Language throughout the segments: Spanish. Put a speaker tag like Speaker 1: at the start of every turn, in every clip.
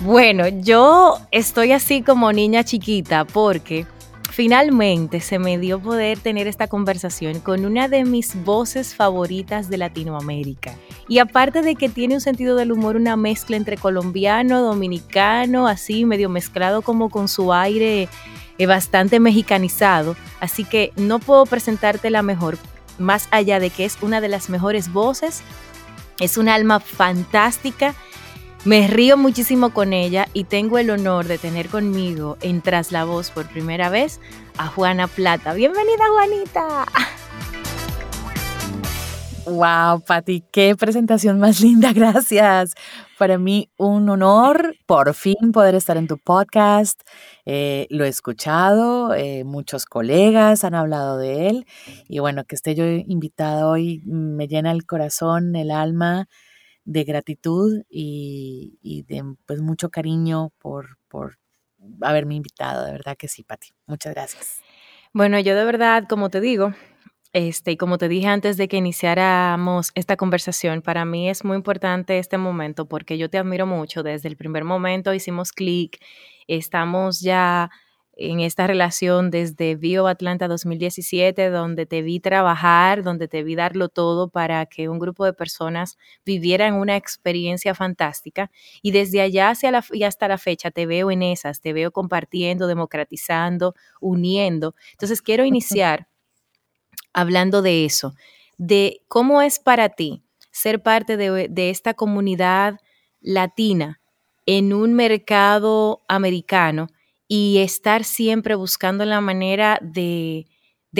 Speaker 1: Bueno, yo estoy así como niña chiquita porque finalmente se me dio poder tener esta conversación con una de mis voces favoritas de Latinoamérica. Y aparte de que tiene un sentido del humor, una mezcla entre colombiano, dominicano, así medio mezclado como con su aire eh, bastante mexicanizado. Así que no puedo presentarte la mejor, más allá de que es una de las mejores voces. Es un alma fantástica me río muchísimo con ella y tengo el honor de tener conmigo en Tras Voz por primera vez a Juana Plata. Bienvenida, Juanita.
Speaker 2: Wow, Patti, qué presentación más linda, gracias. Para mí un honor por fin poder estar en tu podcast. Eh, lo he escuchado, eh, muchos colegas han hablado de él y bueno, que esté yo invitada hoy me llena el corazón, el alma de gratitud y, de pues mucho cariño por, por haberme invitado, de verdad que sí, Pati. Muchas gracias.
Speaker 1: Bueno, yo de verdad, como te digo, este, y como te dije antes de que iniciáramos esta conversación, para mí es muy importante este momento porque yo te admiro mucho. Desde el primer momento hicimos clic, estamos ya en esta relación desde Bio Atlanta 2017, donde te vi trabajar, donde te vi darlo todo para que un grupo de personas vivieran una experiencia fantástica. Y desde allá hacia la, y hasta la fecha te veo en esas, te veo compartiendo, democratizando, uniendo. Entonces quiero iniciar hablando de eso, de cómo es para ti ser parte de, de esta comunidad latina en un mercado americano y estar siempre buscando la manera de,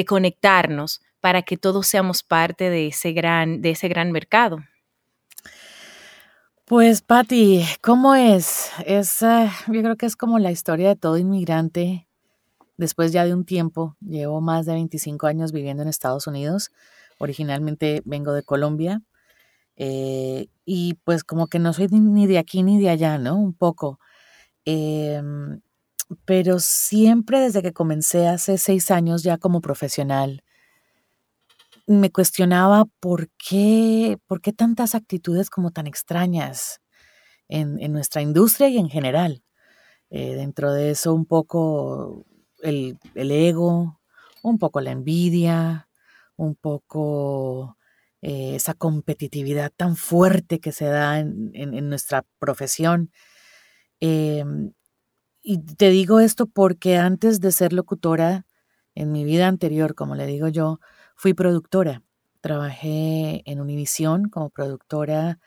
Speaker 1: conectarnos para que todos seamos parte de ese gran, de ese gran mercado.
Speaker 2: Pues, Patti, ¿cómo es? Es, eh, yo creo que es como la historia de todo inmigrante. Después ya de un tiempo, llevo más de 25 años viviendo en Estados Unidos. Originalmente vengo de Colombia. Eh, y pues como que no soy ni de aquí ni de allá, ¿no? Un poco. Em, pero siempre desde que comencé hace seis años ya como profesional, me cuestionaba por qué, por qué tantas actitudes como tan extrañas en, nuestra industria y en general. Eh, dentro de eso un poco el, ego, un poco la envidia, un poco eh, esa competitividad tan fuerte que se da en, nuestra profesión. Em, y te digo esto porque antes de ser locutora, en mi vida anterior, como le digo yo, fui productora. Trabajé en Univisión como productora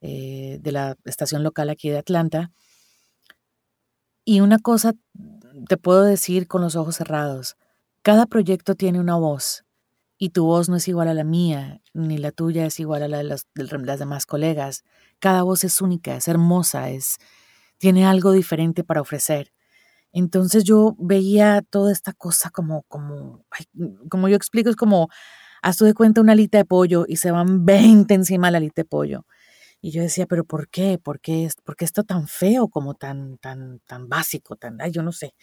Speaker 2: eh, de la estación local aquí de Atlanta. Y una cosa te puedo decir con los ojos cerrados, cada proyecto tiene una voz y tu voz no es igual a la mía, ni la tuya es igual a la de las, de las demás colegas. Cada voz es única, es hermosa, es, tiene algo diferente para ofrecer. Entonces yo veía toda esta cosa como, como, como yo explico, es como, haz tú de cuenta una alita de pollo y se van 20 encima de la alita de pollo. Y yo decía, pero ¿por qué? ¿Por qué, ¿Por qué esto tan feo como tan, tan, tan básico? Tan, ay, yo no sé.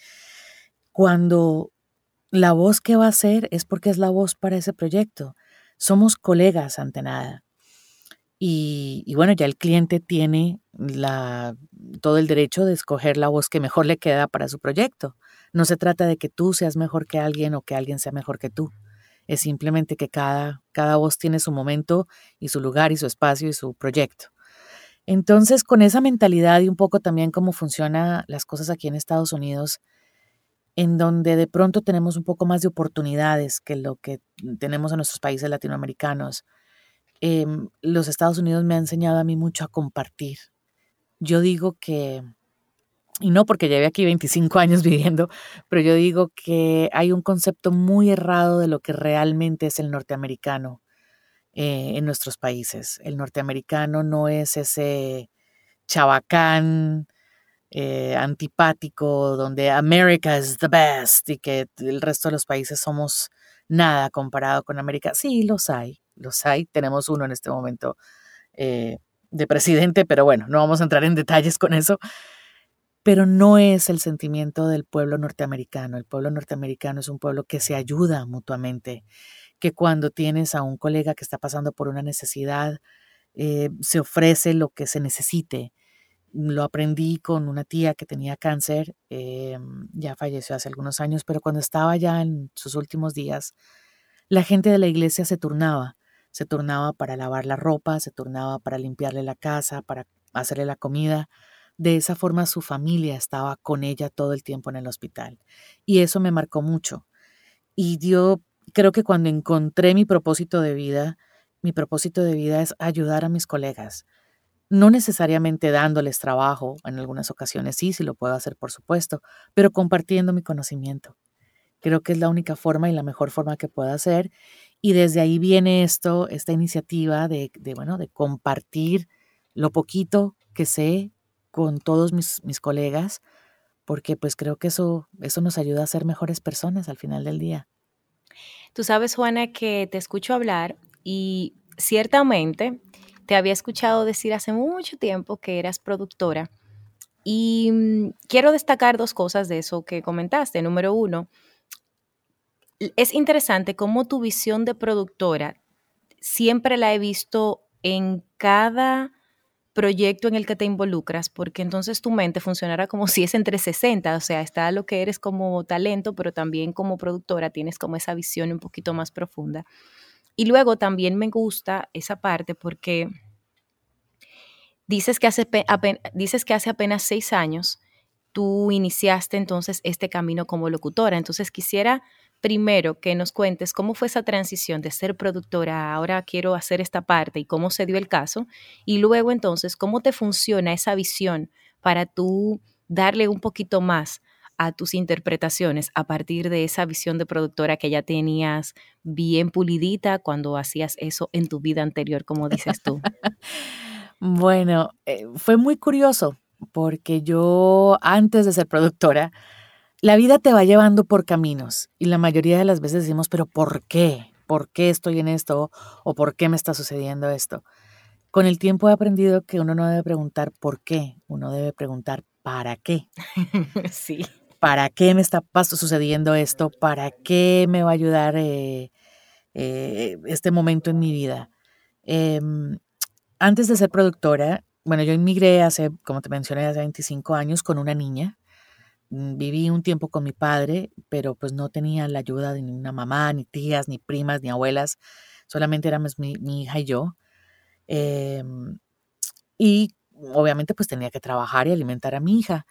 Speaker 2: Cuando la voz que va a ser es porque es la voz para ese proyecto. Somos colegas ante nada. Y, bueno, ya el cliente tiene todo el derecho de escoger la voz que mejor le queda para su proyecto. No se trata de que tú seas mejor que alguien o que alguien sea mejor que tú. Es simplemente que cada, cada voz tiene su momento y su lugar y su espacio y su proyecto. Entonces, con esa mentalidad y un poco también cómo funcionan las cosas aquí en Estados Unidos, en donde de pronto tenemos un poco más de oportunidades que lo que tenemos en nuestros países latinoamericanos, Em, los Estados Unidos me ha enseñado a mí mucho a compartir. Yo digo que, y no porque lleve aquí 25 años viviendo, pero yo digo que hay un concepto muy errado de lo que realmente es el norteamericano eh, en nuestros países. El norteamericano no es ese chabacán eh, antipático donde America is the best y que el resto de los países somos nada comparado con América. Sí, los hay, los hay. Tenemos uno en este momento eh, de presidente, pero bueno, no vamos a entrar en detalles con eso. Pero no es el sentimiento del pueblo norteamericano. El pueblo norteamericano es un pueblo que se ayuda mutuamente, que cuando tienes a un colega que está pasando por una necesidad, eh, se ofrece lo que se necesite. lo aprendí con una tía que tenía cáncer, em, ya falleció hace algunos años, pero cuando estaba ya en sus últimos días, la gente de la iglesia se turnaba, se turnaba para lavar la ropa, se turnaba para limpiarle la casa, para hacerle la comida. De esa forma su familia estaba con ella todo el tiempo en el hospital. Y eso me marcó mucho. Y yo creo que cuando encontré mi propósito de vida, mi propósito de vida es ayudar a mis colegas, no necesariamente dándoles trabajo, en algunas ocasiones sí, sí lo puedo hacer, por supuesto, pero compartiendo mi conocimiento. Creo que es la única forma y la mejor forma que puedo hacer. Y desde ahí viene esto, esta iniciativa de, bueno, de compartir lo poquito que sé con todos mis, mis colegas, porque pues creo que eso, eso nos ayuda a ser mejores personas al final del día.
Speaker 1: Tú sabes, Juana, que te escucho hablar y ciertamente te había escuchado decir hace mucho tiempo que eras productora y mm, quiero destacar dos cosas de eso que comentaste. Número uno, es interesante cómo tu visión de productora siempre la he visto en cada proyecto en el que te involucras, porque entonces tu mente funcionará como si es entre 60, o sea, está lo que eres como talento, pero también como productora tienes como esa visión un poquito más profunda. Y luego también me gusta esa parte porque dices que hace, dices que hace apenas seis años tú iniciaste entonces este camino como locutora. Entonces quisiera primero que nos cuentes cómo fue esa transición de ser productora, ahora quiero hacer esta parte y cómo se dio el caso. Y luego entonces, cómo te funciona esa visión para tú darle un poquito más a tus interpretaciones a partir de esa visión de productora que ya tenías bien pulidita cuando hacías eso en tu vida anterior, como dices tú?
Speaker 2: bueno, eh, fue muy curioso porque yo antes de ser productora, la vida te va llevando por caminos y la mayoría de las veces decimos, pero ¿por qué? ¿Por qué estoy en esto? ¿O por qué me está sucediendo esto? Con el tiempo he aprendido que uno no debe preguntar por qué, uno debe preguntar para qué.
Speaker 1: sí.
Speaker 2: ¿para qué me está sucediendo esto? ¿Para qué me va a ayudar eh, eh, este momento en mi vida? Em, antes de ser productora, bueno, yo inmigré hace, como te mencioné, hace 25 años con una niña. Mm, viví un tiempo con mi padre, pero pues no tenía la ayuda de ninguna mamá, ni tías, ni primas, ni abuelas. Solamente éramos mi, hija y yo. Em, y obviamente pues tenía que trabajar y alimentar a mi hija.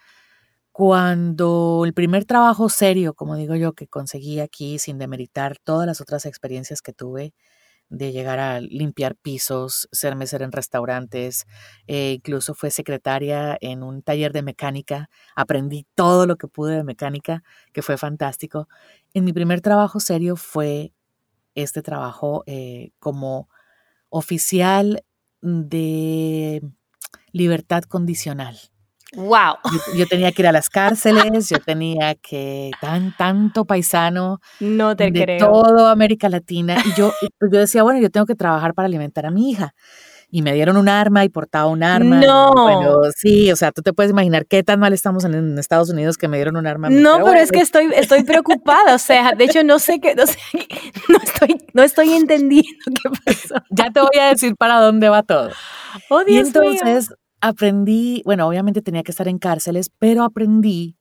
Speaker 2: Cuando el primer trabajo serio, como digo yo, que conseguí aquí sin demeritar todas las otras experiencias que tuve, de llegar a limpiar pisos, ser mesera en restaurantes, eh, incluso fue secretaria en un taller de mecánica, aprendí todo lo que pude de mecánica, que fue fantástico. En mi primer trabajo serio fue este trabajo eh, como oficial de libertad condicional.
Speaker 1: Wow.
Speaker 2: Yo, tenía que ir a las cárceles, yo tenía que tan tanto paisano
Speaker 1: no te
Speaker 2: de todo América Latina y yo pues, yo decía, bueno, yo tengo que trabajar para alimentar a mi hija. Y me dieron un arma y portaba un arma.
Speaker 1: No.
Speaker 2: Bueno, sí, o sea, tú te puedes imaginar qué tan mal estamos en, Estados Unidos que me dieron un arma.
Speaker 1: No, pero, es que estoy, estoy preocupada. O sea, de hecho, no sé qué, no, sé, no, estoy, no estoy entendiendo qué pasó.
Speaker 2: Ya te voy a decir para dónde va todo.
Speaker 1: Oh, Dios
Speaker 2: y entonces, aprendí, bueno, obviamente tenía que estar en cárceles, pero aprendí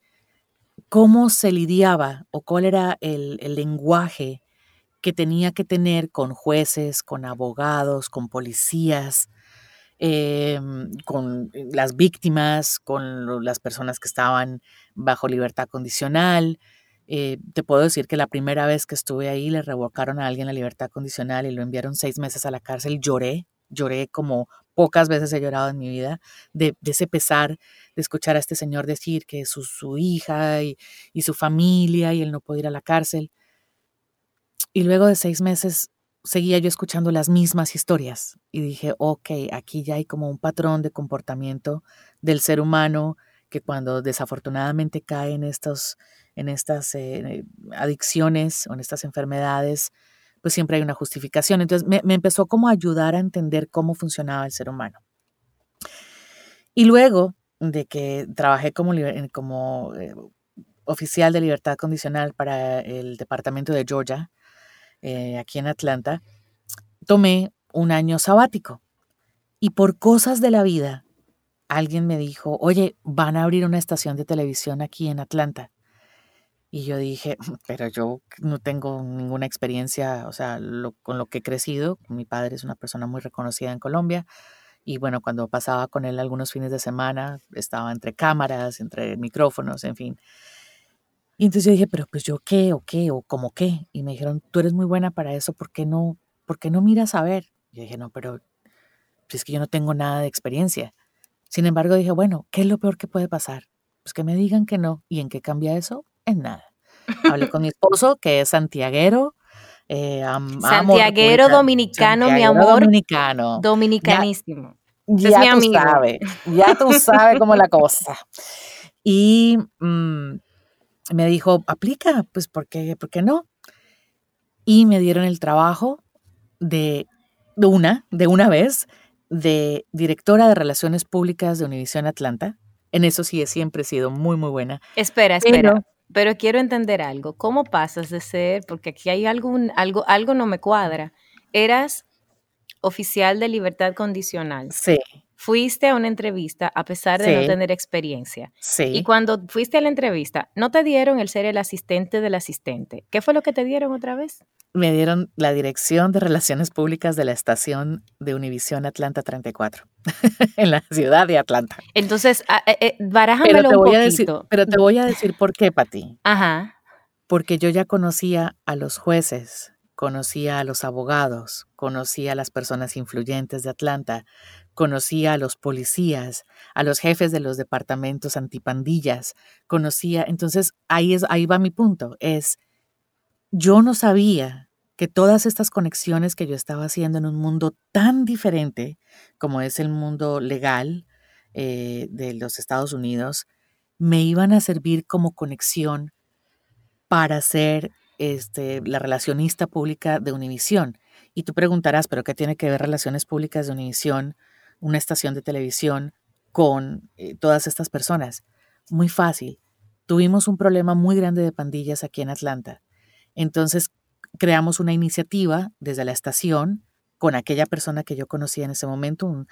Speaker 2: cómo se lidiaba o cuál era el, lenguaje que tenía que tener con jueces, con abogados, con policías, em, con las víctimas, con las personas que estaban bajo libertad condicional. Eh, te puedo decir que la primera vez que estuve ahí le revocaron a alguien la libertad condicional y lo enviaron seis meses a la cárcel. Lloré, lloré como pocas veces he llorado en mi vida, de, ese pesar de escuchar a este señor decir que su, hija y, y, su familia y él no puede ir a la cárcel. Y luego de seis meses seguía yo escuchando las mismas historias y dije, ok, aquí ya hay como un patrón de comportamiento del ser humano que cuando desafortunadamente cae en, estos, en estas eh, adicciones o en estas enfermedades, pues siempre hay una justificación. Entonces me, empezó como a ayudar a entender cómo funcionaba el ser humano. Y luego de que trabajé como, como eh, oficial de libertad condicional para el departamento de Georgia, eh, aquí en Atlanta, tomé un año sabático. Y por cosas de la vida, alguien me dijo, oye, van a abrir una estación de televisión aquí en Atlanta. Y yo dije, pero yo no tengo ninguna experiencia, o sea, con lo que he crecido. Mi padre es una persona muy reconocida en Colombia. Y bueno, cuando pasaba con él algunos fines de semana, estaba entre cámaras, entre micrófonos, en fin. Y entonces yo dije, pero pues yo qué, o qué, o cómo qué. Y me dijeron, tú eres muy buena para eso, ¿por qué no, por qué no miras a ver? Yo dije, no, pero pues es que yo no tengo nada de experiencia. Sin embargo, dije, bueno, ¿qué es lo peor que puede pasar? Pues que me digan que no. ¿Y en qué cambia eso? En nada. Hablé con mi esposo, que es santiaguero.
Speaker 1: Eh, santiaguero dominicano, mi amor.
Speaker 2: Dominicano.
Speaker 1: Dominicanísimo.
Speaker 2: Ya, es mi amigo. tú sabes, ya tú sabes cómo es la cosa. Y mm, me dijo, aplica, pues, ¿por qué, ¿por qué no? Y me dieron el trabajo de, de una, de una vez, de directora de Relaciones Públicas de Univisión Atlanta. En eso sí he siempre sido muy, muy buena.
Speaker 1: Espera, espera. Pero, quiero entender algo. ¿Cómo pasas de ser, porque aquí hay algún, algo, algo no me cuadra. Eras oficial de libertad condicional.
Speaker 2: Sí.
Speaker 1: Fuiste a una entrevista a pesar de no tener experiencia.
Speaker 2: Sí.
Speaker 1: Y cuando fuiste a la entrevista, ¿no te dieron el ser el asistente del asistente? ¿Qué fue lo que te dieron otra vez?
Speaker 2: me dieron la dirección de relaciones públicas de la estación de Univisión Atlanta 34, en la ciudad de Atlanta.
Speaker 1: Entonces, eh, eh, barájamelo un
Speaker 2: poquito. Decir, pero te voy a decir por qué, Pati.
Speaker 1: Ajá.
Speaker 2: Porque yo ya conocía a los jueces, conocía a los abogados, conocía a las personas influyentes de Atlanta, conocía a los policías, a los jefes de los departamentos antipandillas, conocía, entonces ahí es ahí va mi punto, es yo no sabía que todas estas conexiones que yo estaba haciendo en un mundo tan diferente como es el mundo legal eh, de los Estados Unidos, me iban a servir como conexión para ser este, la relacionista pública de Univisión. Y tú preguntarás, ¿pero qué tiene que ver Relaciones Públicas de Univisión, una estación de televisión, con eh, todas estas personas? Muy fácil. Tuvimos un problema muy grande de pandillas aquí en Atlanta entonces creamos una iniciativa desde la estación con aquella persona que yo conocía en ese momento, un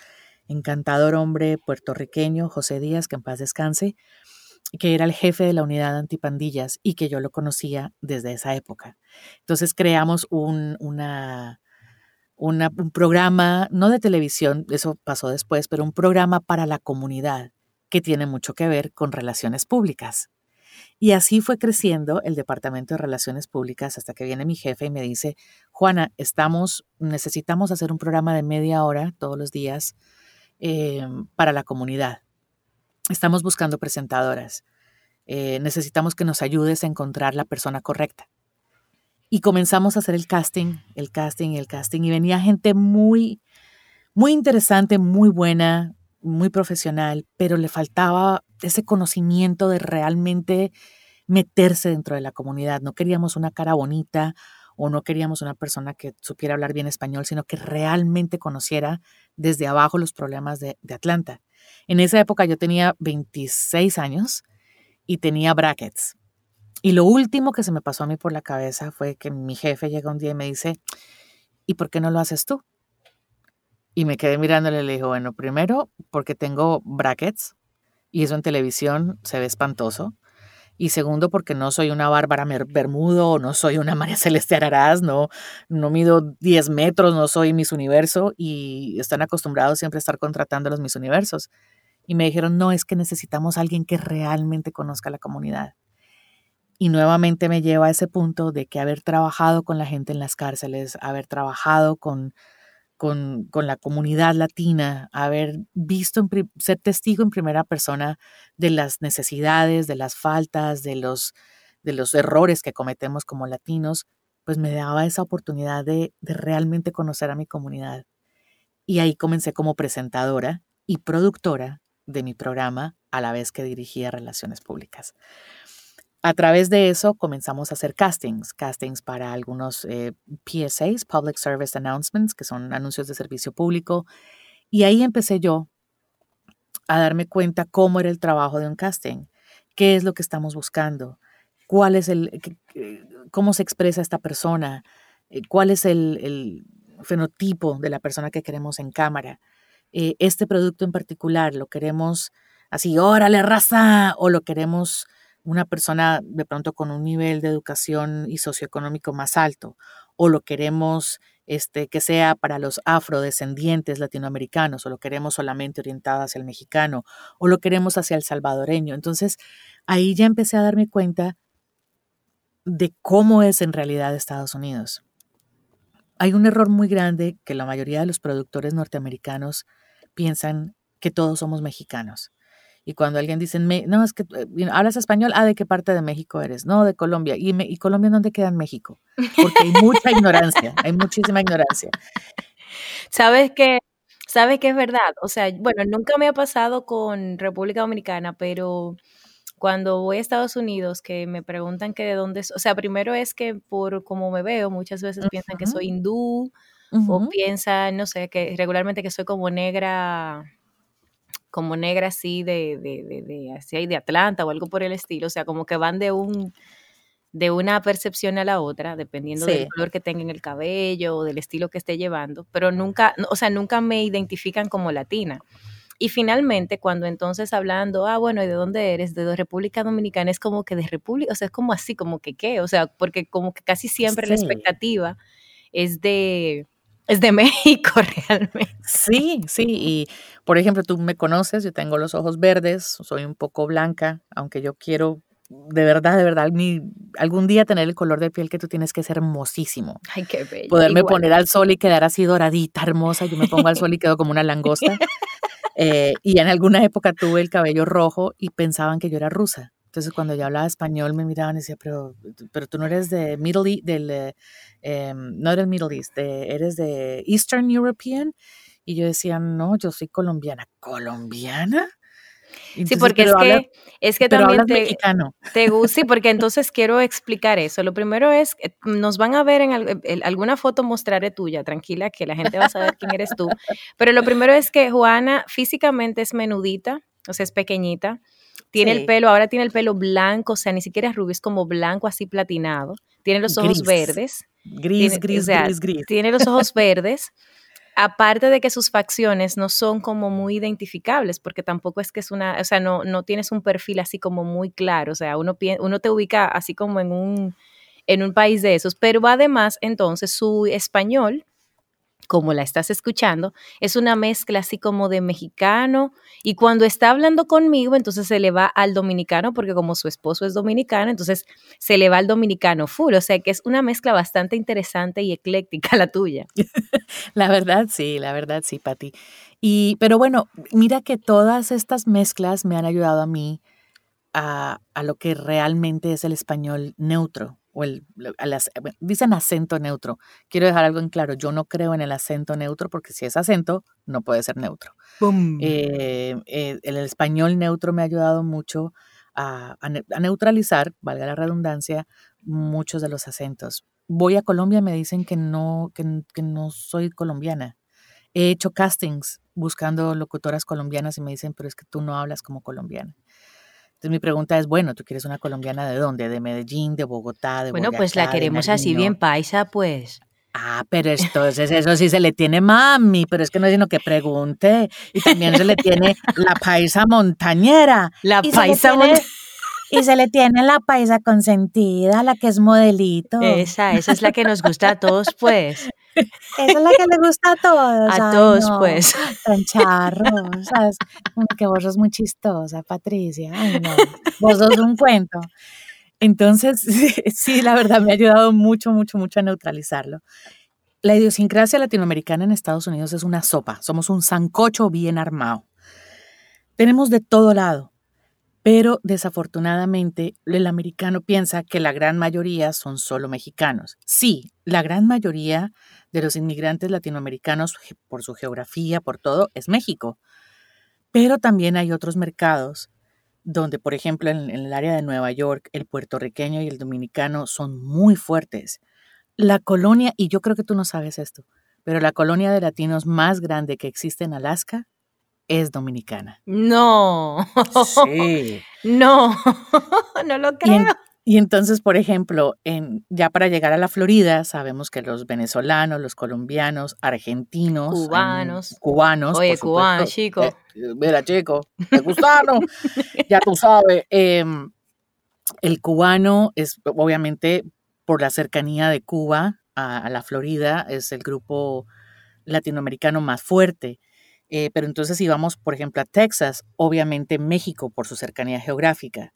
Speaker 2: encantador hombre puertorriqueño, José Díaz, que en paz descanse, que era el jefe de la unidad antipandillas y que yo lo conocía desde esa época. Entonces creamos un, una, un programa, no de televisión, eso pasó después, pero un programa para la comunidad que tiene mucho que ver con relaciones públicas. Y así fue creciendo el Departamento de Relaciones Públicas hasta que viene mi jefe y me dice, Juana, estamos, necesitamos hacer un programa de media hora todos los días eh, para la comunidad. Estamos buscando presentadoras. Eh, necesitamos que nos ayudes a encontrar la persona correcta. Y comenzamos a hacer el casting, el casting, el casting. Y venía gente muy, muy interesante, muy buena, muy profesional, pero le faltaba ese conocimiento de realmente meterse dentro de la comunidad. No queríamos una cara bonita o no queríamos una persona que supiera hablar bien español, sino que realmente conociera desde abajo los problemas de, Atlanta. En esa época yo tenía 26 años y tenía brackets. Y lo último que se me pasó a mí por la cabeza fue que mi jefe llega un día y me dice, ¿y por qué no lo haces tú? Y me quedé mirándole y le dijo, bueno, primero porque tengo brackets y eso en televisión se ve espantoso. Y segundo, porque no soy una Bárbara Bermudo, no soy una María Celeste Araraz, no, no mido 10 metros, no soy Miss Universo y están acostumbrados siempre a estar contratando a los Miss Universos. Y me dijeron, no, es que necesitamos alguien que realmente conozca la comunidad. Y nuevamente me lleva a ese punto de que haber trabajado con la gente en las cárceles, haber trabajado con con, la comunidad latina, haber visto, ser testigo en primera persona de las necesidades, de las faltas, de los, de los errores que cometemos como latinos, pues me daba esa oportunidad de, de realmente conocer a mi comunidad. Y ahí comencé como presentadora y productora de mi programa a la vez que dirigía relaciones públicas. A través de eso comenzamos a hacer castings, castings para algunos eh, PSAs, Public Service Announcements, que son anuncios de servicio público. Y ahí empecé yo a darme cuenta cómo era el trabajo de un casting, qué es lo que estamos buscando, cuál es el, cómo se expresa esta persona, eh, cuál es el, fenotipo de la persona que queremos en cámara, eh, este producto en particular, lo queremos así, órale, raza, o lo queremos una persona de pronto con un nivel de educación y socioeconómico más alto, o lo queremos este, que sea para los afrodescendientes latinoamericanos, o lo queremos solamente orientado hacia el mexicano, o lo queremos hacia el salvadoreño. Entonces, ahí ya empecé a darme cuenta de cómo es en realidad Estados Unidos. Hay un error muy grande que la mayoría de los productores norteamericanos piensan que todos somos mexicanos. Y cuando alguien dice, no, es que eh, hablas español, ah, ¿de qué parte de México eres? No, de Colombia. ¿Y, ¿Y Colombia dónde queda en México? Porque hay mucha ignorancia, hay muchísima ignorancia.
Speaker 1: ¿Sabes qué? ¿Sabes que es verdad? O sea, bueno, nunca me ha pasado con República Dominicana, pero cuando voy a Estados Unidos que me preguntan que de dónde, o sea, primero es que por cómo me veo, muchas veces piensan que soy hindú o piensan, no sé, que regularmente que soy como negra como negra así de, de, de, de, así de Atlanta o algo por el estilo, o sea, como que van de un de una percepción a la otra, dependiendo del color que tenga en el cabello o del estilo que esté llevando, pero nunca, o sea, nunca me identifican como latina. Y finalmente, cuando entonces hablando, ah, bueno, ¿y de dónde eres? De República Dominicana, es como que de República, o sea, es como así, como que qué, o sea, porque como que casi siempre la expectativa es de, es de México realmente.
Speaker 2: Sí, sí, y por ejemplo, tú me conoces, yo tengo los ojos verdes, soy un poco blanca, aunque yo quiero de verdad, de verdad, algún día tener el color de piel que tú tienes que ser hermosísimo.
Speaker 1: Ay, qué bello.
Speaker 2: Poderme poner al sol y quedar así doradita, hermosa. Yo me pongo al sol y quedo como una langosta. Eh, y en alguna época tuve el cabello rojo y pensaban que yo era rusa. Entonces, cuando yo hablaba español, me miraban y decían, pero, pero tú no eres de Middle East, del, eh, em, no del Middle East, eres de Eastern European. Y yo decía, no, yo soy colombiana. ¿Colombiana?
Speaker 1: sí, porque es, que, es que también te, mexicano. te gusta, sí, porque entonces quiero explicar eso. Lo primero es, nos van a ver en, alguna foto mostraré tuya, tranquila, que la gente va a saber quién eres tú. Pero lo primero es que Juana físicamente es menudita, o sea, es pequeñita. Tiene el pelo, ahora tiene el pelo blanco, o sea, ni siquiera es rubio, es como blanco así platinado. Tiene los ojos verdes.
Speaker 2: Gris, gris, gris, gris.
Speaker 1: Tiene los ojos verdes. Aparte de que sus facciones no son como muy identificables, porque tampoco es que es una, o sea, no, no tienes un perfil así como muy claro, o sea, uno, uno te ubica así como en un, en un país de esos, pero además entonces su español como la estás escuchando, es una mezcla así como de mexicano y cuando está hablando conmigo, entonces se le va al dominicano porque como su esposo es dominicano, entonces se le va al dominicano full, o sea que es una mezcla bastante interesante y ecléctica la tuya.
Speaker 2: la verdad sí, la verdad sí, Pati. Y pero bueno, mira que todas estas mezclas me han ayudado a mí a, a lo que realmente es el español neutro, o el, dicen acento neutro. Quiero dejar algo en claro, yo no creo en el acento neutro porque si es acento, no puede ser neutro. Eh, eh, el español neutro me ha ayudado mucho a, neutralizar, valga la redundancia, muchos de los acentos. Voy a Colombia y me dicen que no, que, que no soy colombiana. He hecho castings buscando locutoras colombianas y me dicen, pero es que tú no hablas como colombiana. Entonces mi pregunta es, bueno, ¿tú quieres una colombiana de dónde? ¿De Medellín, de Bogotá, de
Speaker 1: Bueno, pues la queremos así bien paisa, pues.
Speaker 2: Ah, pero entonces eso sí se le tiene mami, pero es que no es sino que pregunte. Y también se le tiene la paisa montañera.
Speaker 1: La paisa montañera.
Speaker 2: Y se le tiene la paisa consentida, la que es modelito.
Speaker 1: Esa, esa es la que nos gusta a todos, pues.
Speaker 2: Esa es la que le gusta a todos.
Speaker 1: A todos, pues.
Speaker 2: Tan charros, ¿sabes? que vos sos muy chistosa, Patricia. Ay, no. Vos sos un cuento. Entonces, sí, la verdad me ha ayudado mucho, mucho, mucho a neutralizarlo. La idiosincrasia latinoamericana en Estados Unidos es una sopa. Somos un sancocho bien armado. Tenemos de todo lado. Pero desafortunadamente el americano piensa que la gran mayoría son solo mexicanos. Sí, la gran mayoría de los inmigrantes latinoamericanos, por su geografía, por todo, es México. Pero también hay otros mercados donde, por ejemplo, en, el área de Nueva York, el puertorriqueño y el dominicano son muy fuertes. La colonia, y yo creo que tú no sabes esto, pero la colonia de latinos más grande que existe en Alaska es dominicana.
Speaker 1: No.
Speaker 2: Sí.
Speaker 1: No, no lo creo.
Speaker 2: Y entonces, por ejemplo, en, ya para llegar a la Florida, sabemos que los venezolanos, los colombianos, argentinos,
Speaker 1: cubanos,
Speaker 2: cubanos,
Speaker 1: oye, cubano, chico, eh,
Speaker 2: mira, chico, te gustano, ya tú sabes. Em, el cubano es obviamente por la cercanía de Cuba a, la Florida, es el grupo latinoamericano más fuerte. Eh, pero entonces si vamos, por ejemplo, a Texas, obviamente México por su cercanía geográfica.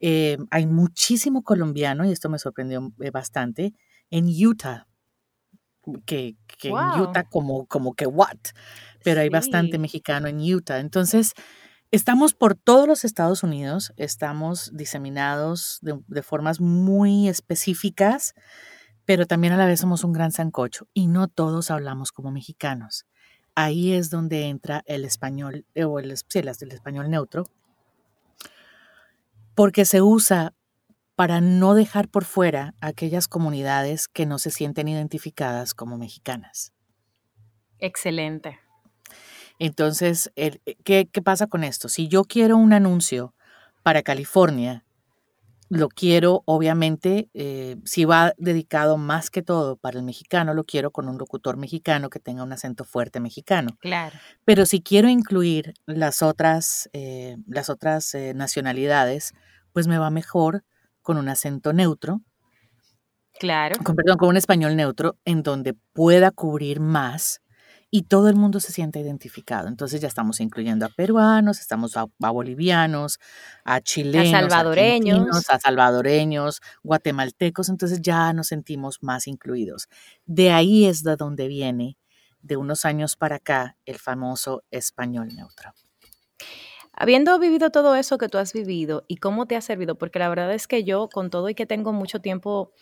Speaker 2: Eh, hay muchísimo colombiano, y esto me sorprendió eh, bastante, en Utah. Que, en Utah como, como que what, pero hay bastante mexicano en Utah. Entonces, estamos por todos los Estados Unidos, estamos diseminados de, de formas muy específicas, pero también a la vez somos un gran sancocho y no todos hablamos como mexicanos. Ahí es donde entra el español, eh, o el, sí, el español neutro, porque se usa para no dejar por fuera aquellas comunidades que no se sienten identificadas como mexicanas.
Speaker 1: Excelente.
Speaker 2: Entonces, ¿qué, ¿qué, pasa con esto? Si yo quiero un anuncio para California lo quiero, obviamente, eh, si va dedicado más que todo para el mexicano, lo quiero con un locutor mexicano que tenga un acento fuerte mexicano.
Speaker 1: Claro.
Speaker 2: Pero si quiero incluir las otras, eh, las otras eh, nacionalidades, pues me va mejor con un acento neutro.
Speaker 1: Claro.
Speaker 2: Con, perdón, con un español neutro en donde pueda cubrir más y todo el mundo se siente identificado. Entonces ya estamos incluyendo a peruanos, estamos a, bolivianos, a chilenos,
Speaker 1: a salvadoreños,
Speaker 2: a, salvadoreños, guatemaltecos, entonces ya nos sentimos más incluidos. De ahí es de donde viene, de unos años para acá, el famoso español neutro.
Speaker 1: Habiendo vivido todo eso que tú has vivido y cómo te ha servido, porque la verdad es que yo, con todo y que tengo mucho tiempo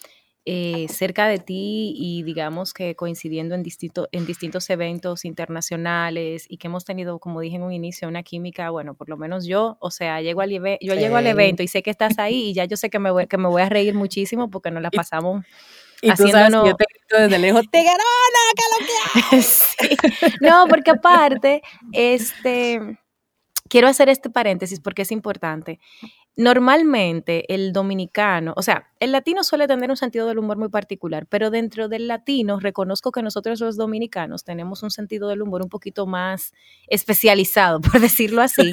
Speaker 1: eh, cerca de ti y digamos que coincidiendo en, en distintos eventos internacionales y que hemos tenido, como dije en un inicio, una química, bueno, por lo menos yo, o sea, llego al, yo llego al evento y sé que estás ahí y ya yo sé que me voy, que me voy a reír muchísimo porque nos la pasamos.
Speaker 2: Y haciéndonos... yo te grito desde lejos, ¡te que lo que
Speaker 1: sí. No, porque aparte, este, quiero hacer este paréntesis porque es importante normalmente el dominicano, o sea, el latino suele tener un sentido del humor muy particular, pero dentro del latino reconozco que nosotros los dominicanos tenemos un sentido del humor un poquito más especializado, por decirlo así,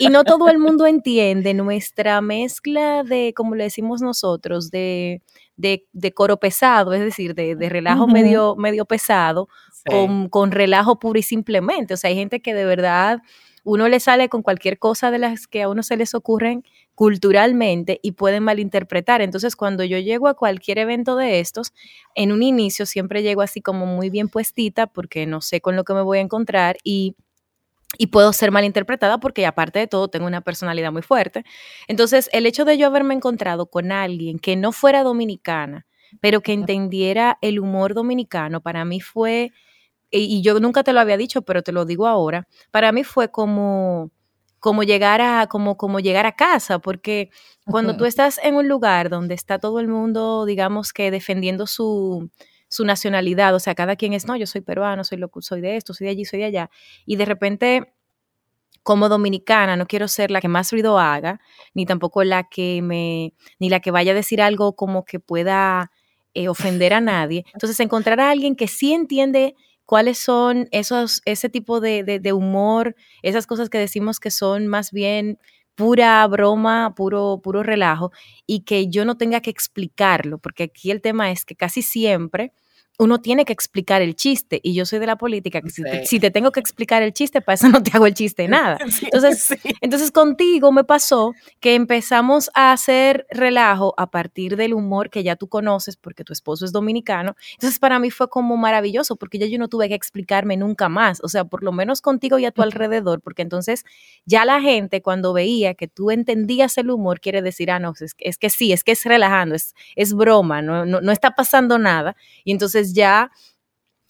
Speaker 1: y no todo el mundo entiende nuestra mezcla de, como le decimos nosotros, de, de, coro pesado, es decir, de, relajo medio, medio pesado, con, con relajo puro y simplemente. O sea, hay gente que de verdad uno le sale con cualquier cosa de las que a uno se les ocurren culturalmente y pueden malinterpretar. Entonces, cuando yo llego a cualquier evento de estos, en un inicio siempre llego así como muy bien puestita porque no sé con lo que me voy a encontrar y y puedo ser malinterpretada porque aparte de todo tengo una personalidad muy fuerte. Entonces, el hecho de yo haberme encontrado con alguien que no fuera dominicana, pero que entendiera el humor dominicano, para mí fue y yo nunca te lo había dicho, pero te lo digo ahora, para mí fue como, como, llegar, a, como, como llegar a casa, porque cuando tú estás en un lugar donde está todo el mundo, digamos que defendiendo su, su nacionalidad, o sea, cada quien es, no, yo soy peruano, soy, lo, soy de esto, soy de allí, soy de allá, y de repente como dominicana no quiero ser la que más ruido haga, ni tampoco la que me, ni la que vaya a decir algo como que pueda eh, ofender a nadie. Entonces, encontrar a alguien que sí entiende cuáles son esos, ese tipo de, humor, esas cosas que decimos que son más bien pura broma, puro, puro relajo, y que yo no tenga que explicarlo, porque aquí el tema es que casi siempre uno tiene que explicar el chiste y yo soy de la política que si, te, tengo que explicar el chiste, para eso no te hago el chiste nada. Entonces, entonces contigo me pasó que empezamos a hacer relajo a partir del humor que ya tú conoces porque tu esposo es dominicano. Entonces para mí fue como maravilloso porque ya yo no tuve que explicarme nunca más, o sea, por lo menos contigo y a tu alrededor, porque entonces ya la gente cuando veía que tú entendías el humor quiere decir, ah, no, es, es que sí, es que es relajando, es, es broma, no, no, no está pasando nada. Y entonces ya,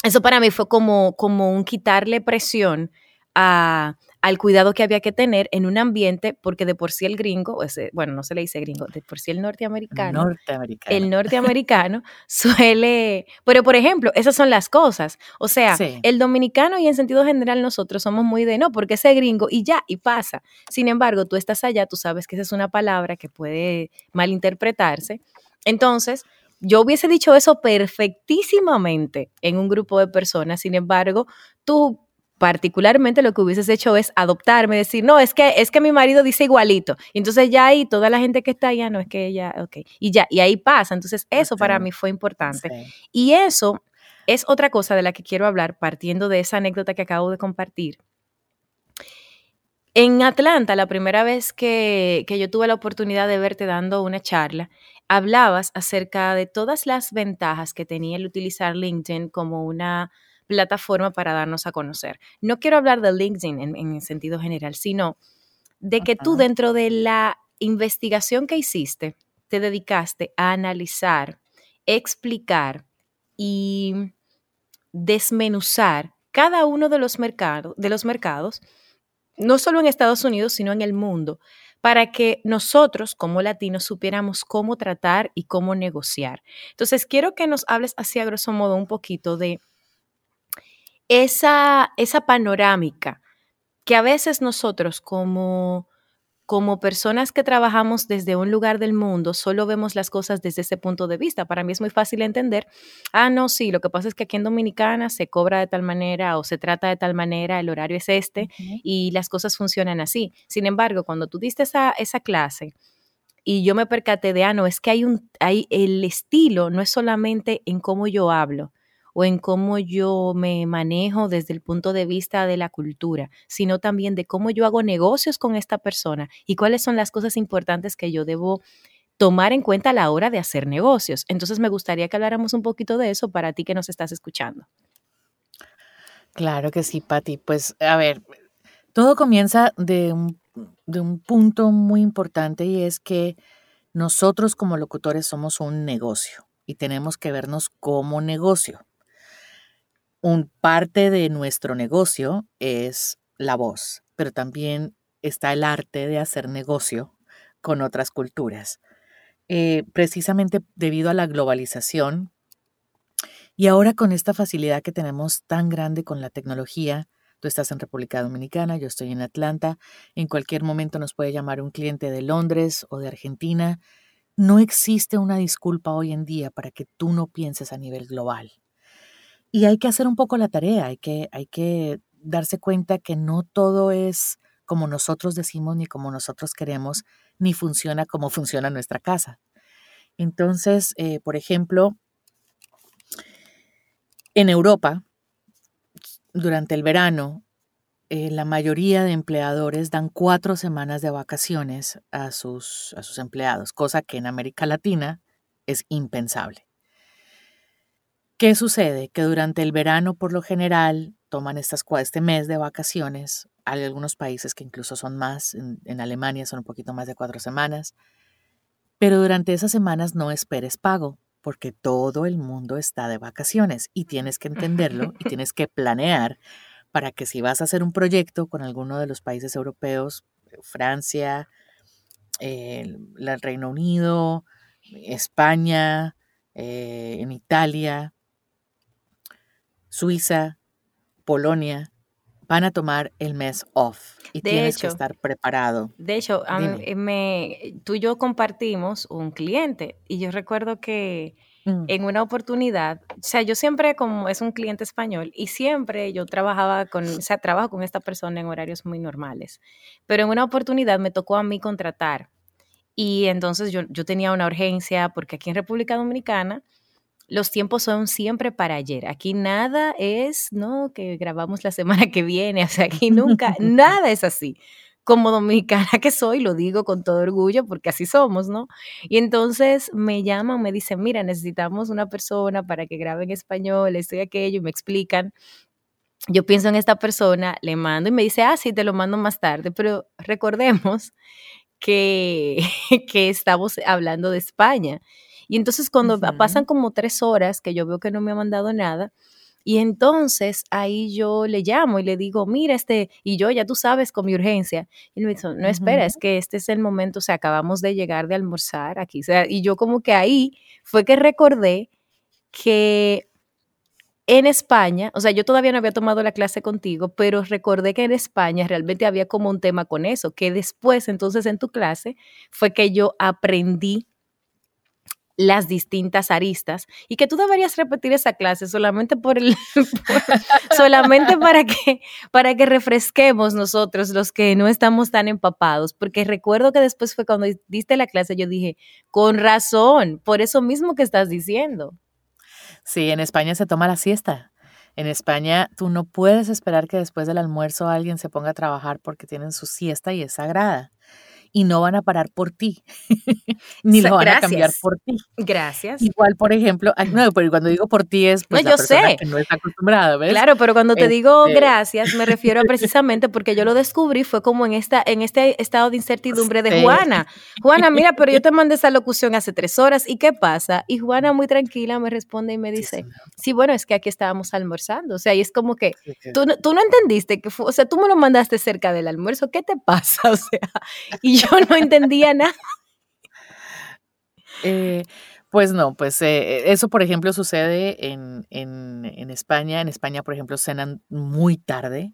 Speaker 1: eso para mí fue como, como un quitarle presión a, al cuidado que había que tener en un ambiente, porque de por sí el gringo, bueno, no se le dice gringo, de por sí el norteamericano,
Speaker 2: norteamericano.
Speaker 1: el norteamericano suele, pero por ejemplo, esas son las cosas, o sea, el dominicano y en sentido general nosotros somos muy de no, porque ese gringo y ya, y pasa. Sin embargo, tú estás allá, tú sabes que esa es una palabra que puede malinterpretarse. Entonces, yo hubiese dicho eso perfectísimamente en un grupo de personas, sin embargo, tú particularmente lo que hubieses hecho es adoptarme, decir, no, es que, es que mi marido dice igualito. Y entonces ya ahí toda la gente que está allá, no es que ella, ok, y ya, y ahí pasa. Entonces eso para mí fue importante. Y eso es otra cosa de la que quiero hablar partiendo de esa anécdota que acabo de compartir. En Atlanta, la primera vez que, que yo tuve la oportunidad de verte dando una charla, hablabas acerca de todas las ventajas que tenía el utilizar LinkedIn como una plataforma para darnos a conocer. No quiero hablar de LinkedIn en, el sentido general, sino de que tú dentro de la investigación que hiciste, te dedicaste a analizar, explicar y desmenuzar cada uno de los, mercados, de los mercados, no solo en Estados Unidos, sino en el mundo, para que nosotros como latinos supiéramos cómo tratar y cómo negociar. Entonces, quiero que nos hables así a grosso modo un poquito de esa, esa panorámica que a veces nosotros como, como personas que trabajamos desde un lugar del mundo solo vemos las cosas desde ese punto de vista. Para mí es muy fácil entender, ah, no, sí, lo que pasa es que aquí en Dominicana se cobra de tal manera o se trata de tal manera, el horario es este y las cosas funcionan así. Sin embargo, cuando tú diste esa, esa clase, y yo me percaté de, ah, no, es que hay un, hay, el estilo no es solamente en cómo yo hablo, o en cómo yo me manejo desde el punto de vista de la cultura, sino también de cómo yo hago negocios con esta persona y cuáles son las cosas importantes que yo debo tomar en cuenta a la hora de hacer negocios. Entonces me gustaría que habláramos un poquito de eso para ti que nos estás escuchando.
Speaker 2: Claro que sí, Patti. Pues a ver, todo comienza de un, de un punto muy importante y es que nosotros como locutores somos un negocio y tenemos que vernos como negocio un parte de nuestro negocio es la voz, pero también está el arte de hacer negocio con otras culturas. Eh, precisamente debido a la globalización y ahora con esta facilidad que tenemos tan grande con la tecnología, tú estás en República Dominicana, yo estoy en Atlanta, en cualquier momento nos puede llamar un cliente de Londres o de Argentina. No existe una disculpa hoy en día para que tú no pienses a nivel global. Y hay que hacer un poco la tarea, hay que, hay que darse cuenta que no todo es como nosotros decimos ni como nosotros queremos, ni funciona como funciona nuestra casa. Entonces, eh, por ejemplo, en Europa, durante el verano, eh, la mayoría de empleadores dan cuatro semanas de vacaciones a sus, a sus empleados, cosa que en América Latina es impensable. ¿Qué sucede? Que durante el verano, por lo general, toman este mes de vacaciones. Hay algunos países que incluso son más, en, Alemania son un poquito más de cuatro semanas. Pero durante esas semanas no esperes pago, porque todo el mundo está de vacaciones y tienes que entenderlo y tienes que planear para que si vas a hacer un proyecto con alguno de los países europeos, Francia, el, Reino Unido, España, eh, en Italia, Suiza, Polonia, van a tomar el mes off y tienes que estar preparado.
Speaker 1: De hecho, me, tú y yo compartimos un cliente y yo recuerdo que mm. en una oportunidad, o sea, yo siempre como es un cliente español y siempre yo trabajaba con, o sea, trabajo con esta persona en horarios muy normales, pero en una oportunidad me tocó a mí contratar y entonces yo, yo tenía una urgencia porque aquí en República Dominicana los tiempos son siempre para ayer. Aquí nada es, ¿no? Que grabamos la semana que viene, o sea, aquí nunca, nada es así. Como dominicana que soy, lo digo con todo orgullo porque así somos, ¿no? Y entonces me llaman, me dicen, mira, necesitamos una persona para que grabe en español, esto y aquello, y me explican. Yo pienso en esta persona, le mando y me dice, ah, sí, te lo mando más tarde, pero recordemos que, que estamos hablando de España y entonces cuando pasan como tres horas que yo veo que no me ha mandado nada, Y entonces ahí yo le llamo y le digo, mira, este, y yo ya tú sabes con mi urgencia. Y me dice, no, espera, es que este es el momento, o sea, acabamos de llegar de almorzar aquí. O sea, y yo como que ahí fue que recordé que en España, o sea, yo todavía no había tomado la clase contigo, pero recordé que en España realmente había como un tema con eso, que después entonces en tu clase fue que yo aprendí las distintas aristas y que tú deberías repetir esa clase solamente por el solamente para que para que refresquemos nosotros los que no estamos tan empapados, porque recuerdo que después fue cuando diste la clase yo dije, con razón, por eso mismo que estás diciendo.
Speaker 2: Sí, en España se toma la siesta. En España tú no puedes esperar que después del almuerzo alguien se ponga a trabajar porque tienen su siesta y es sagrada y no van a parar por ti, ni lo van a cambiar por ti.
Speaker 1: Gracias.
Speaker 2: Igual, por ejemplo, no, pero cuando digo por ti es pues,
Speaker 1: no, yo sé.
Speaker 2: que no está acostumbrada, ¿ves?
Speaker 1: Claro, pero cuando te digo este gracias, me refiero precisamente porque yo lo descubrí, fue como en, esta, en este estado de incertidumbre de Juana. Juana, mira, pero yo te mandé esa locución hace tres horas, ¿y qué pasa? Y Juana muy tranquila me responde y me dice, sí, bueno, es que aquí estábamos almorzando, o sea, y es como que tú, tú no entendiste que fue, o sea, tú me lo mandaste cerca del almuerzo, ¿qué te pasa? O sea, y yo no entendía nada.
Speaker 2: Eh, pues no, pues eh, eso, por ejemplo, sucede en, en, España. En España, por ejemplo, cenan muy tarde,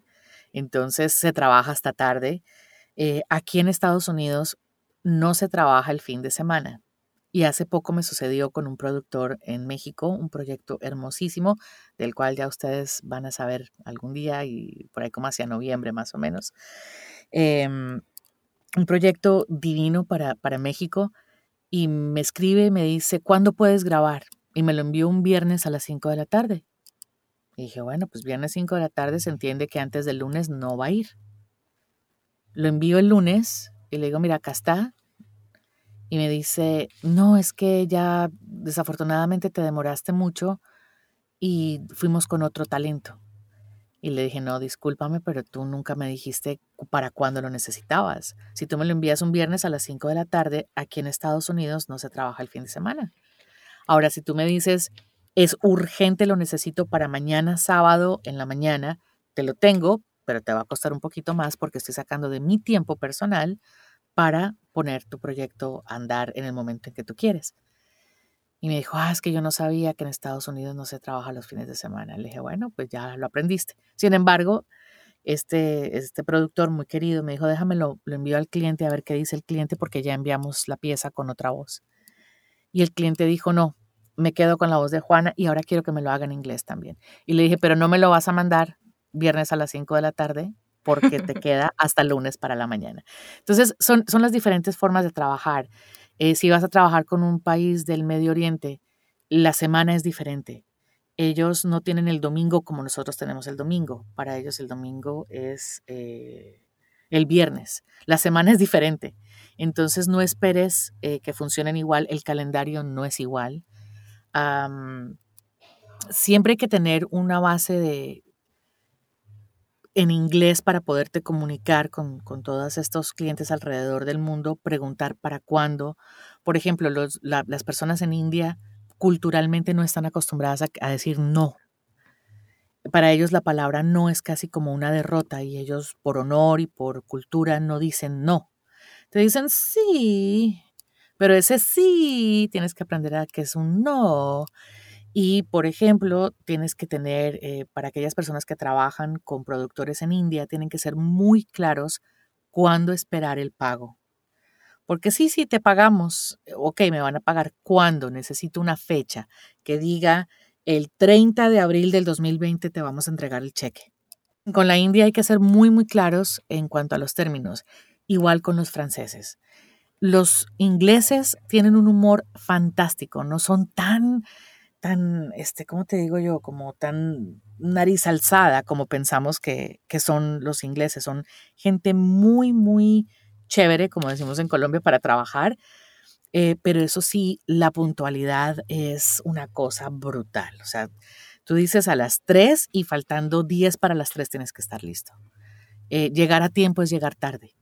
Speaker 2: entonces se trabaja hasta tarde. Eh, aquí en Estados Unidos no se trabaja el fin de semana. Y hace poco me sucedió con un productor en México, un proyecto hermosísimo, del cual ya ustedes van a saber algún día y por ahí como hacia noviembre más o menos. Em, un proyecto divino para, para México y me escribe me dice, ¿cuándo puedes grabar? Y me lo envió un viernes a las 5 de la tarde. Y dije, bueno, pues viernes 5 de la tarde se entiende que antes del lunes no va a ir. Lo envío el lunes y le digo, mira, acá está. Y me dice, no, es que ya desafortunadamente te demoraste mucho y fuimos con otro talento. Y le dije, no, discúlpame, pero tú nunca me dijiste para cuándo lo necesitabas. Si tú me lo envías un viernes a las 5 de la tarde, aquí en Estados Unidos no se trabaja el fin de semana. Ahora, si tú me dices, es urgente, lo necesito para mañana sábado en la mañana, te lo tengo, pero te va a costar un poquito más porque estoy sacando de mi tiempo personal para poner tu proyecto a andar en el momento en que tú quieres. Y me dijo, ah, es que yo no sabía que en Estados Unidos no se trabaja los fines de semana. Le dije, bueno, pues ya lo aprendiste. Sin embargo, este, este productor muy querido me dijo, déjamelo, lo envío al cliente a ver qué dice el cliente porque ya enviamos la pieza con otra voz. Y el cliente dijo, no, me quedo con la voz de Juana y ahora quiero que me lo haga en inglés también. Y le dije, pero no me lo vas a mandar viernes a las 5 de la tarde porque te queda hasta lunes para la mañana. Entonces, son, son las diferentes formas de trabajar. Eh, si vas a trabajar con un país del Medio Oriente, la semana es diferente. Ellos no tienen el domingo como nosotros tenemos el domingo. Para ellos el domingo es eh, el viernes. La semana es diferente. Entonces no esperes eh, que funcionen igual. El calendario no es igual. siempre hay que tener una base de, en inglés para poderte comunicar con, todos estos clientes alrededor del mundo, preguntar para cuándo. Por ejemplo, las personas en India culturalmente no están acostumbradas a, decir no. Para ellos la palabra no es casi como una derrota y ellos por honor y por cultura no dicen no. Te dicen sí, pero ese sí tienes que aprender a que es un no. Y, por ejemplo, tienes que tener, eh, para aquellas personas que trabajan con productores en India, tienen que ser muy claros cuándo esperar el pago. Porque sí, sí, te pagamos, eh, ok, me van a pagar cuándo, necesito una fecha que diga el 30 de abril del 2020 te vamos a entregar el cheque. Con la India hay que ser muy, muy claros en cuanto a los términos, igual con los franceses. Los ingleses tienen un humor fantástico, no son tan tan, este, ¿cómo te digo yo? Como tan nariz alzada como pensamos que, son los ingleses. Son gente muy, muy chévere, como decimos en Colombia, para trabajar. Eh, pero eso sí, la puntualidad es una cosa brutal. O sea, tú dices a las 3 y faltando 10 para las 3 tienes que estar listo. Eh, llegar a tiempo es llegar tarde.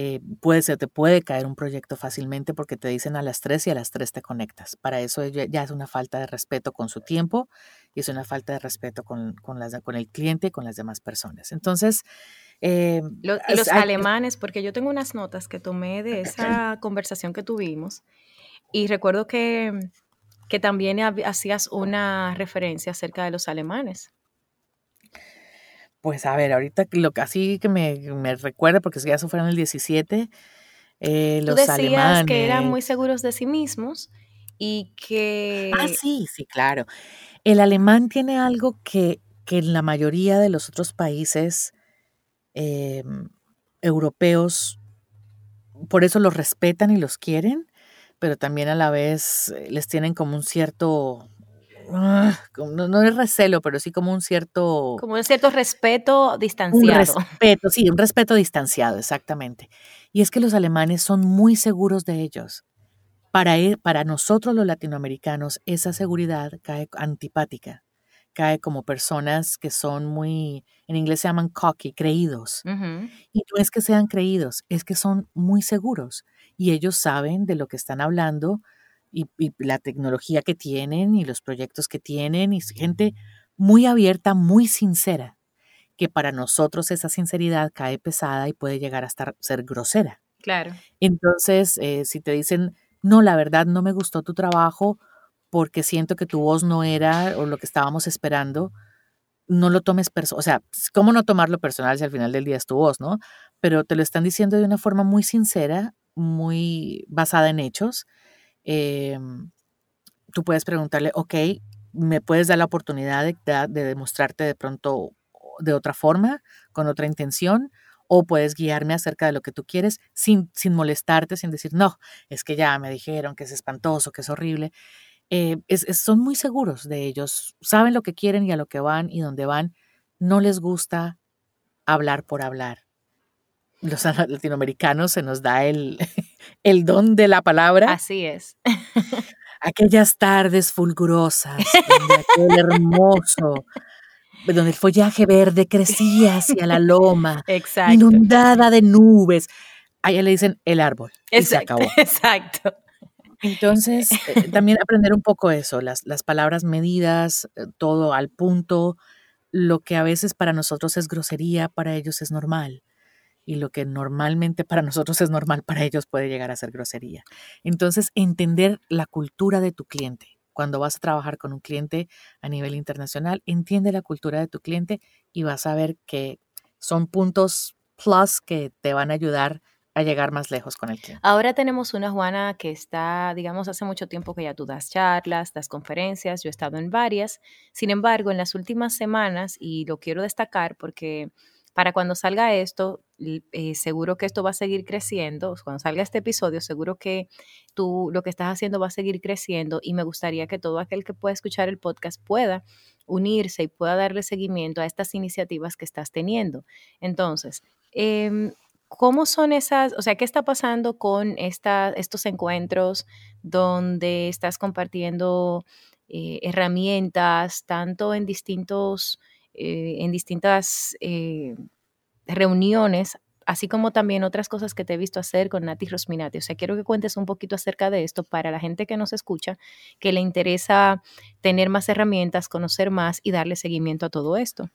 Speaker 2: Eh, puede, se te puede caer un proyecto fácilmente porque te dicen a las 3 y a las 3 te conectas. Para eso ya, es una falta de respeto con su tiempo y es una falta de respeto con, con, las, con el cliente y con las demás personas. Entonces, eh,
Speaker 1: los, los alemanes, porque yo tengo unas notas que tomé de esa conversación que tuvimos y recuerdo que, que también hacías una referencia acerca de los alemanes.
Speaker 2: Pues a ver, ahorita lo que así que me, me recuerda, porque ya eso fue en el 17, eh, los
Speaker 1: Tú decías que eran muy seguros de sí mismos y que...
Speaker 2: Ah, sí, sí, claro. El alemán tiene algo que, que en la mayoría de los otros países em, europeos, por eso los respetan y los quieren, pero también a la vez eh, les tienen como un cierto Ah, no, es recelo, pero sí como un cierto...
Speaker 1: Como un cierto respeto distanciado.
Speaker 2: Un respeto, sí, un respeto distanciado, exactamente. Y es que los alemanes son muy seguros de ellos. Para, e, para nosotros los latinoamericanos, esa seguridad cae antipática, cae como personas que son muy, en inglés se llaman cocky, creídos. Y no es que sean creídos, es que son muy seguros y ellos saben de lo que están hablando, y, la tecnología que tienen y los proyectos que tienen y gente muy abierta, muy sincera, que para nosotros esa sinceridad cae pesada y puede llegar a estar, ser grosera.
Speaker 1: Claro.
Speaker 2: Entonces, eh, si te dicen, no, la verdad no me gustó tu trabajo porque siento que tu voz no era o lo que estábamos esperando, no lo tomes personal. O sea, ¿cómo no tomarlo personal si al final del día es tu voz, no? Pero te lo están diciendo de una forma muy sincera, muy basada en hechos Em, tú puedes preguntarle, ok, ¿me puedes dar la oportunidad de, de, demostrarte de pronto de otra forma, con otra intención? O puedes guiarme acerca de lo que tú quieres sin, sin molestarte, sin decir, no, es que ya me dijeron que es espantoso, que es horrible. Eh, son muy seguros de ellos, saben lo que quieren y a lo que van y dónde van. No les gusta hablar por hablar. Los latinoamericanos se nos da el, el don de la palabra.
Speaker 1: Así es.
Speaker 2: Aquellas tardes fulgurosas, donde aquel hermoso, donde el follaje verde crecía hacia la loma, inundada de nubes. Allá le dicen el árbol. Y se acabó.
Speaker 1: Exacto.
Speaker 2: Entonces, eh, también aprender un poco eso, las, las palabras medidas, eh, todo al punto, lo que a veces para nosotros es grosería, para ellos es normal y lo que normalmente para nosotros es normal, para ellos puede llegar a ser grosería. Entonces, entender la cultura de tu cliente. Cuando vas a trabajar con un cliente a nivel internacional, entiende la cultura de tu cliente y vas a ver que son puntos plus que te van a ayudar a llegar más lejos con el cliente.
Speaker 1: Ahora tenemos una Juana que está, digamos, hace mucho tiempo que ya tú das charlas, das conferencias, yo he estado en varias. Sin embargo, en las últimas semanas, y lo quiero destacar porque para cuando salga esto, eh, seguro que esto va a seguir creciendo. Cuando salga este episodio, seguro que tú lo que estás haciendo va a seguir creciendo y me gustaría que todo aquel que pueda escuchar el podcast pueda unirse y pueda darle seguimiento a estas iniciativas que estás teniendo. Entonces, em, ¿cómo son esas, o sea, qué está pasando con estos encuentros donde estás compartiendo eh, herramientas, tanto en distintos eh, en distintas eh, reuniones, así como también otras cosas que te he visto hacer con Nati Rosminati. O sea, quiero que cuentes un poquito acerca de esto para la gente que nos escucha, que le interesa tener más herramientas, conocer más y darle seguimiento a todo esto.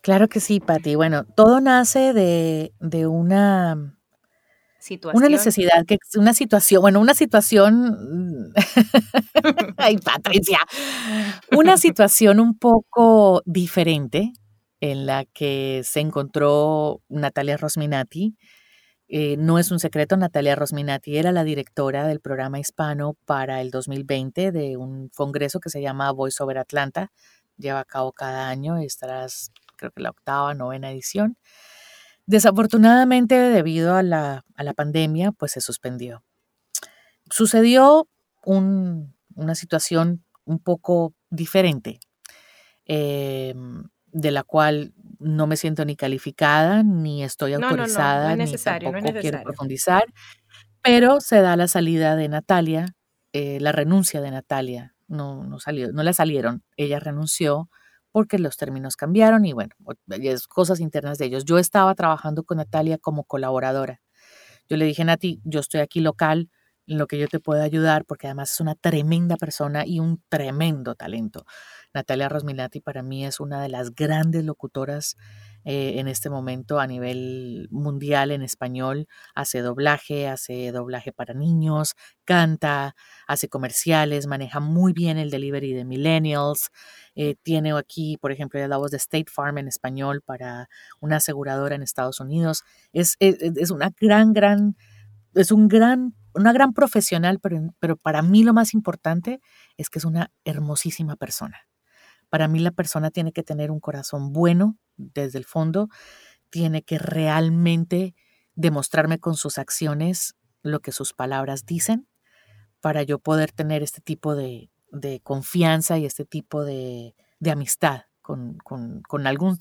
Speaker 2: Claro que sí, Patti. Bueno, todo nace de, de una una necesidad, que una situación, bueno, una situación, ay Patricia, una situación un poco diferente en la que se encontró Natalia Rosminati. Eh, no es un secreto, Natalia Rosminati era la directora del programa hispano para el 2020 de un congreso que se llama Voice Over Atlanta. Lleva a cabo cada año y estarás, creo que la octava, novena edición. Desafortunadamente, debido a la, pandemia, pues se suspendió. Sucedió una situación un poco diferente, em, de la cual no me siento ni calificada, ni estoy autorizada, ni tampoco quiero profundizar, pero se da la salida de Natalia, eh, la renuncia de Natalia, no, no, salió, no la salieron, ella renunció porque los términos cambiaron y bueno, es cosas internas de ellos. Yo estaba trabajando con Natalia como colaboradora. Yo le dije, Nati, yo estoy aquí local, en lo que yo te pueda ayudar, porque además es una tremenda persona y un tremendo talento. Natalia Rosminati para mí es una de las grandes locutoras eh, en este momento a nivel mundial en español. Hace doblaje, hace doblaje para niños, canta, hace comerciales, maneja muy bien el delivery de millennials. Eh, tiene aquí, por ejemplo, la voz de State Farm en español para una aseguradora en Estados Unidos. Es, es, es una gran, gran, es un gran, una gran profesional, pero, pero para mí lo más importante es que es una hermosísima persona. Para mí la persona tiene que tener un corazón bueno desde el fondo, tiene que realmente demostrarme con sus acciones lo que sus palabras dicen para yo poder tener este tipo de, confianza y este tipo de, amistad con,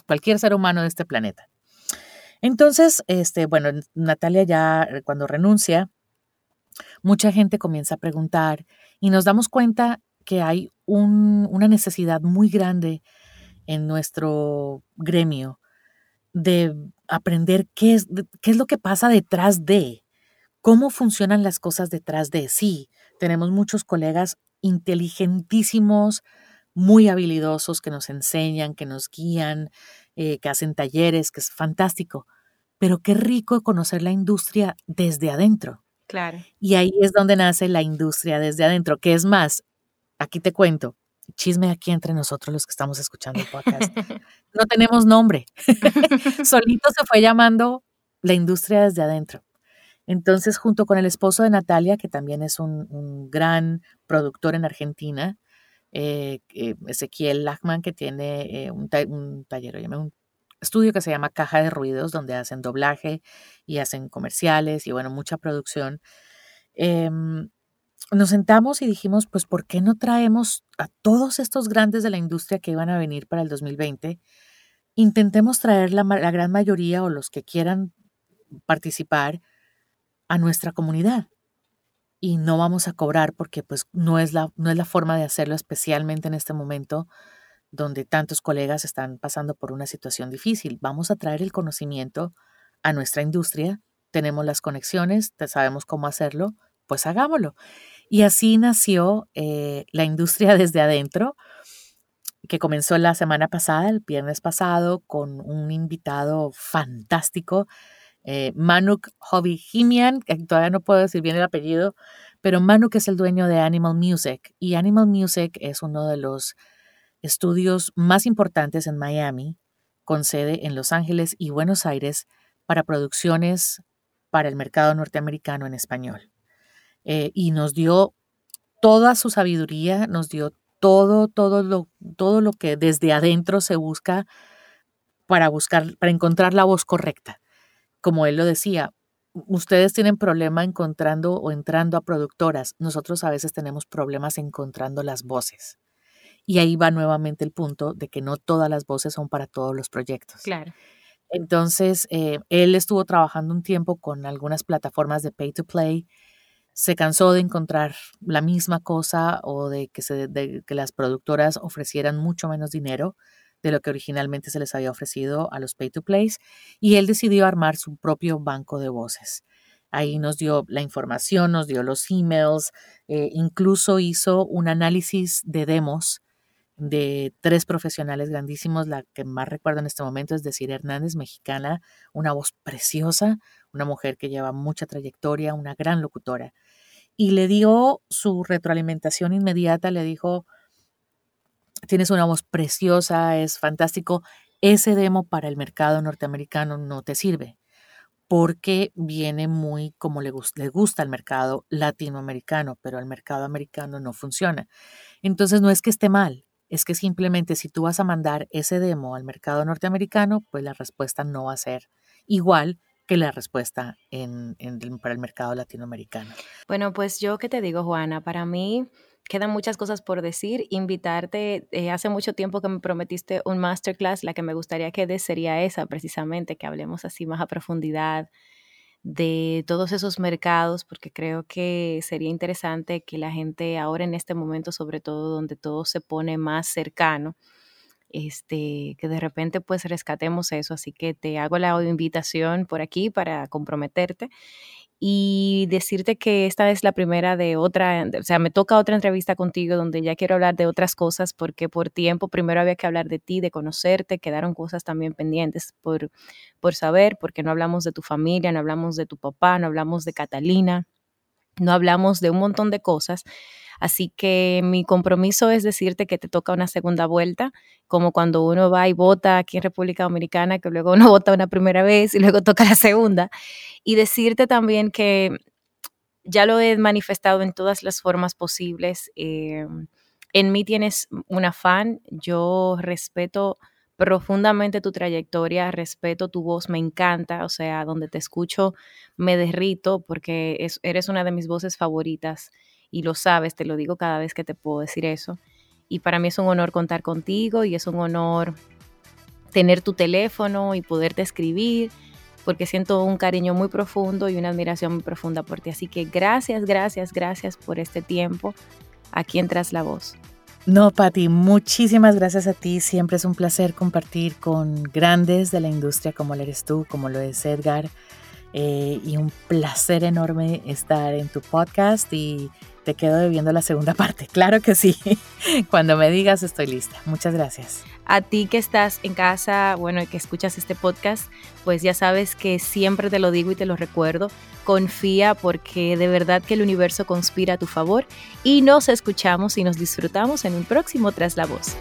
Speaker 2: cualquier ser humano de este planeta. Entonces, este, bueno, Natalia ya eh, cuando renuncia, mucha gente comienza a preguntar y nos damos cuenta que hay una necesidad muy grande en nuestro gremio de aprender qué es, qué es lo que pasa detrás de, cómo funcionan las cosas detrás de. Sí, tenemos muchos colegas inteligentísimos, muy habilidosos, que nos enseñan, que nos guían, eh, que hacen talleres, que es fantástico. Pero qué rico conocer la industria desde adentro.
Speaker 1: Claro.
Speaker 2: Y ahí es donde nace la industria desde adentro, que es más, aquí te cuento, chisme aquí entre nosotros los que estamos escuchando el podcast. No tenemos nombre. Solito se fue llamando la industria desde adentro. Entonces, junto con el esposo de Natalia, que también es un, gran productor en Argentina, eh, eh, Ezequiel Lachman, que tiene eh, un, taller, un estudio que se llama Caja de Ruidos, donde hacen doblaje y hacen comerciales y, bueno, mucha producción. Nos sentamos y dijimos, pues, ¿por qué no traemos a todos estos grandes de la industria que iban a venir para el 2020? Intentemos traer la, gran mayoría o los que quieran participar a nuestra comunidad. Y no vamos a cobrar porque pues no es la, no es la forma de hacerlo, especialmente en este momento donde tantos colegas están pasando por una situación difícil. Vamos a traer el conocimiento a nuestra industria, tenemos las conexiones, sabemos cómo hacerlo, pues hagámoslo. Y así nació eh, la industria desde adentro, que comenzó la semana pasada, el viernes pasado, con un invitado fantástico, eh, Manuk Hobbyhimian, que todavía no puedo decir bien el apellido, pero Manuk es el dueño de Animal Music y Animal Music es uno de los estudios más importantes en Miami, con sede en Los Ángeles y Buenos Aires para producciones para el mercado norteamericano en español. Eh, y nos dio toda su sabiduría, nos dio todo, todo lo, todo lo que desde adentro se busca para buscar, para encontrar la voz correcta. Como él lo decía, ustedes tienen problema encontrando o entrando a productoras. Nosotros a veces tenemos problemas encontrando las voces. Y ahí va nuevamente el punto de que no todas las voces son para todos los proyectos.
Speaker 1: Claro.
Speaker 2: Entonces, eh, él estuvo trabajando un tiempo con algunas plataformas de pay to play se cansó de encontrar la misma cosa o de que, se, que las productoras ofrecieran mucho menos dinero de lo que originalmente se les había ofrecido a los pay to plays y él decidió armar su propio banco de voces. Ahí nos dio la información, nos dio los emails, eh, incluso hizo un análisis de demos de tres profesionales grandísimos. La que más recuerdo en este momento es decir Hernández, mexicana, una voz preciosa, una mujer que lleva mucha trayectoria, una gran locutora. Y le dio su retroalimentación inmediata, le dijo, tienes una voz preciosa, es fantástico, ese demo para el mercado norteamericano no te sirve porque viene muy como le, gusta al mercado latinoamericano, pero al mercado americano no funciona. Entonces no es que esté mal, es que simplemente si tú vas a mandar ese demo al mercado norteamericano, pues la respuesta no va a ser igual que la respuesta en, para el mercado latinoamericano.
Speaker 1: Bueno, pues yo qué te digo, Juana, para mí quedan muchas cosas por decir. Invitarte, eh, hace mucho tiempo que me prometiste un masterclass, la que me gustaría que des sería esa precisamente, que hablemos así más a profundidad de todos esos mercados, porque creo que sería interesante que la gente ahora en este momento, sobre todo donde todo se pone más cercano, este, que de repente pues rescatemos eso. Así que te hago la invitación por aquí para comprometerte y decirte que esta es la primera de otra, o sea, me toca otra entrevista contigo donde ya quiero hablar de otras cosas porque por tiempo primero había que hablar de ti, de conocerte, quedaron cosas también pendientes por, por saber, porque no hablamos de tu familia, no hablamos de tu papá, no hablamos de Catalina, no hablamos de un montón de cosas. Así que mi compromiso es decirte que te toca una segunda vuelta, como cuando uno va y vota aquí en República Dominicana, que luego uno vota una primera vez y luego toca la segunda y decirte también que ya lo he manifestado en todas las formas posibles. Eh, en mí tienes un afán, yo respeto profundamente tu trayectoria, respeto tu voz, me encanta, o sea, donde te escucho me derrito porque eres una de mis voces favoritas y lo sabes, te lo digo cada vez que te puedo decir eso. Y para mí es un honor contar contigo y es un honor tener tu teléfono y poderte escribir porque siento un cariño muy profundo y una admiración muy profunda por ti. Así que gracias, gracias, gracias por este tiempo aquí en Tras la Voz.
Speaker 2: No, Patti, muchísimas gracias a ti. Siempre es un placer compartir con grandes de la industria como lo eres tú, como lo es Edgar. Eh, y un placer enorme estar en tu podcast y te quedo debiendo la segunda parte. Claro que sí. Cuando me digas estoy lista. Muchas gracias.
Speaker 1: A ti que estás en casa, bueno, y que escuchas este podcast, pues ya sabes que siempre te lo digo y te lo recuerdo. Confía porque de verdad que el universo conspira a tu favor y nos escuchamos y nos disfrutamos en un próximo Tras la Voz.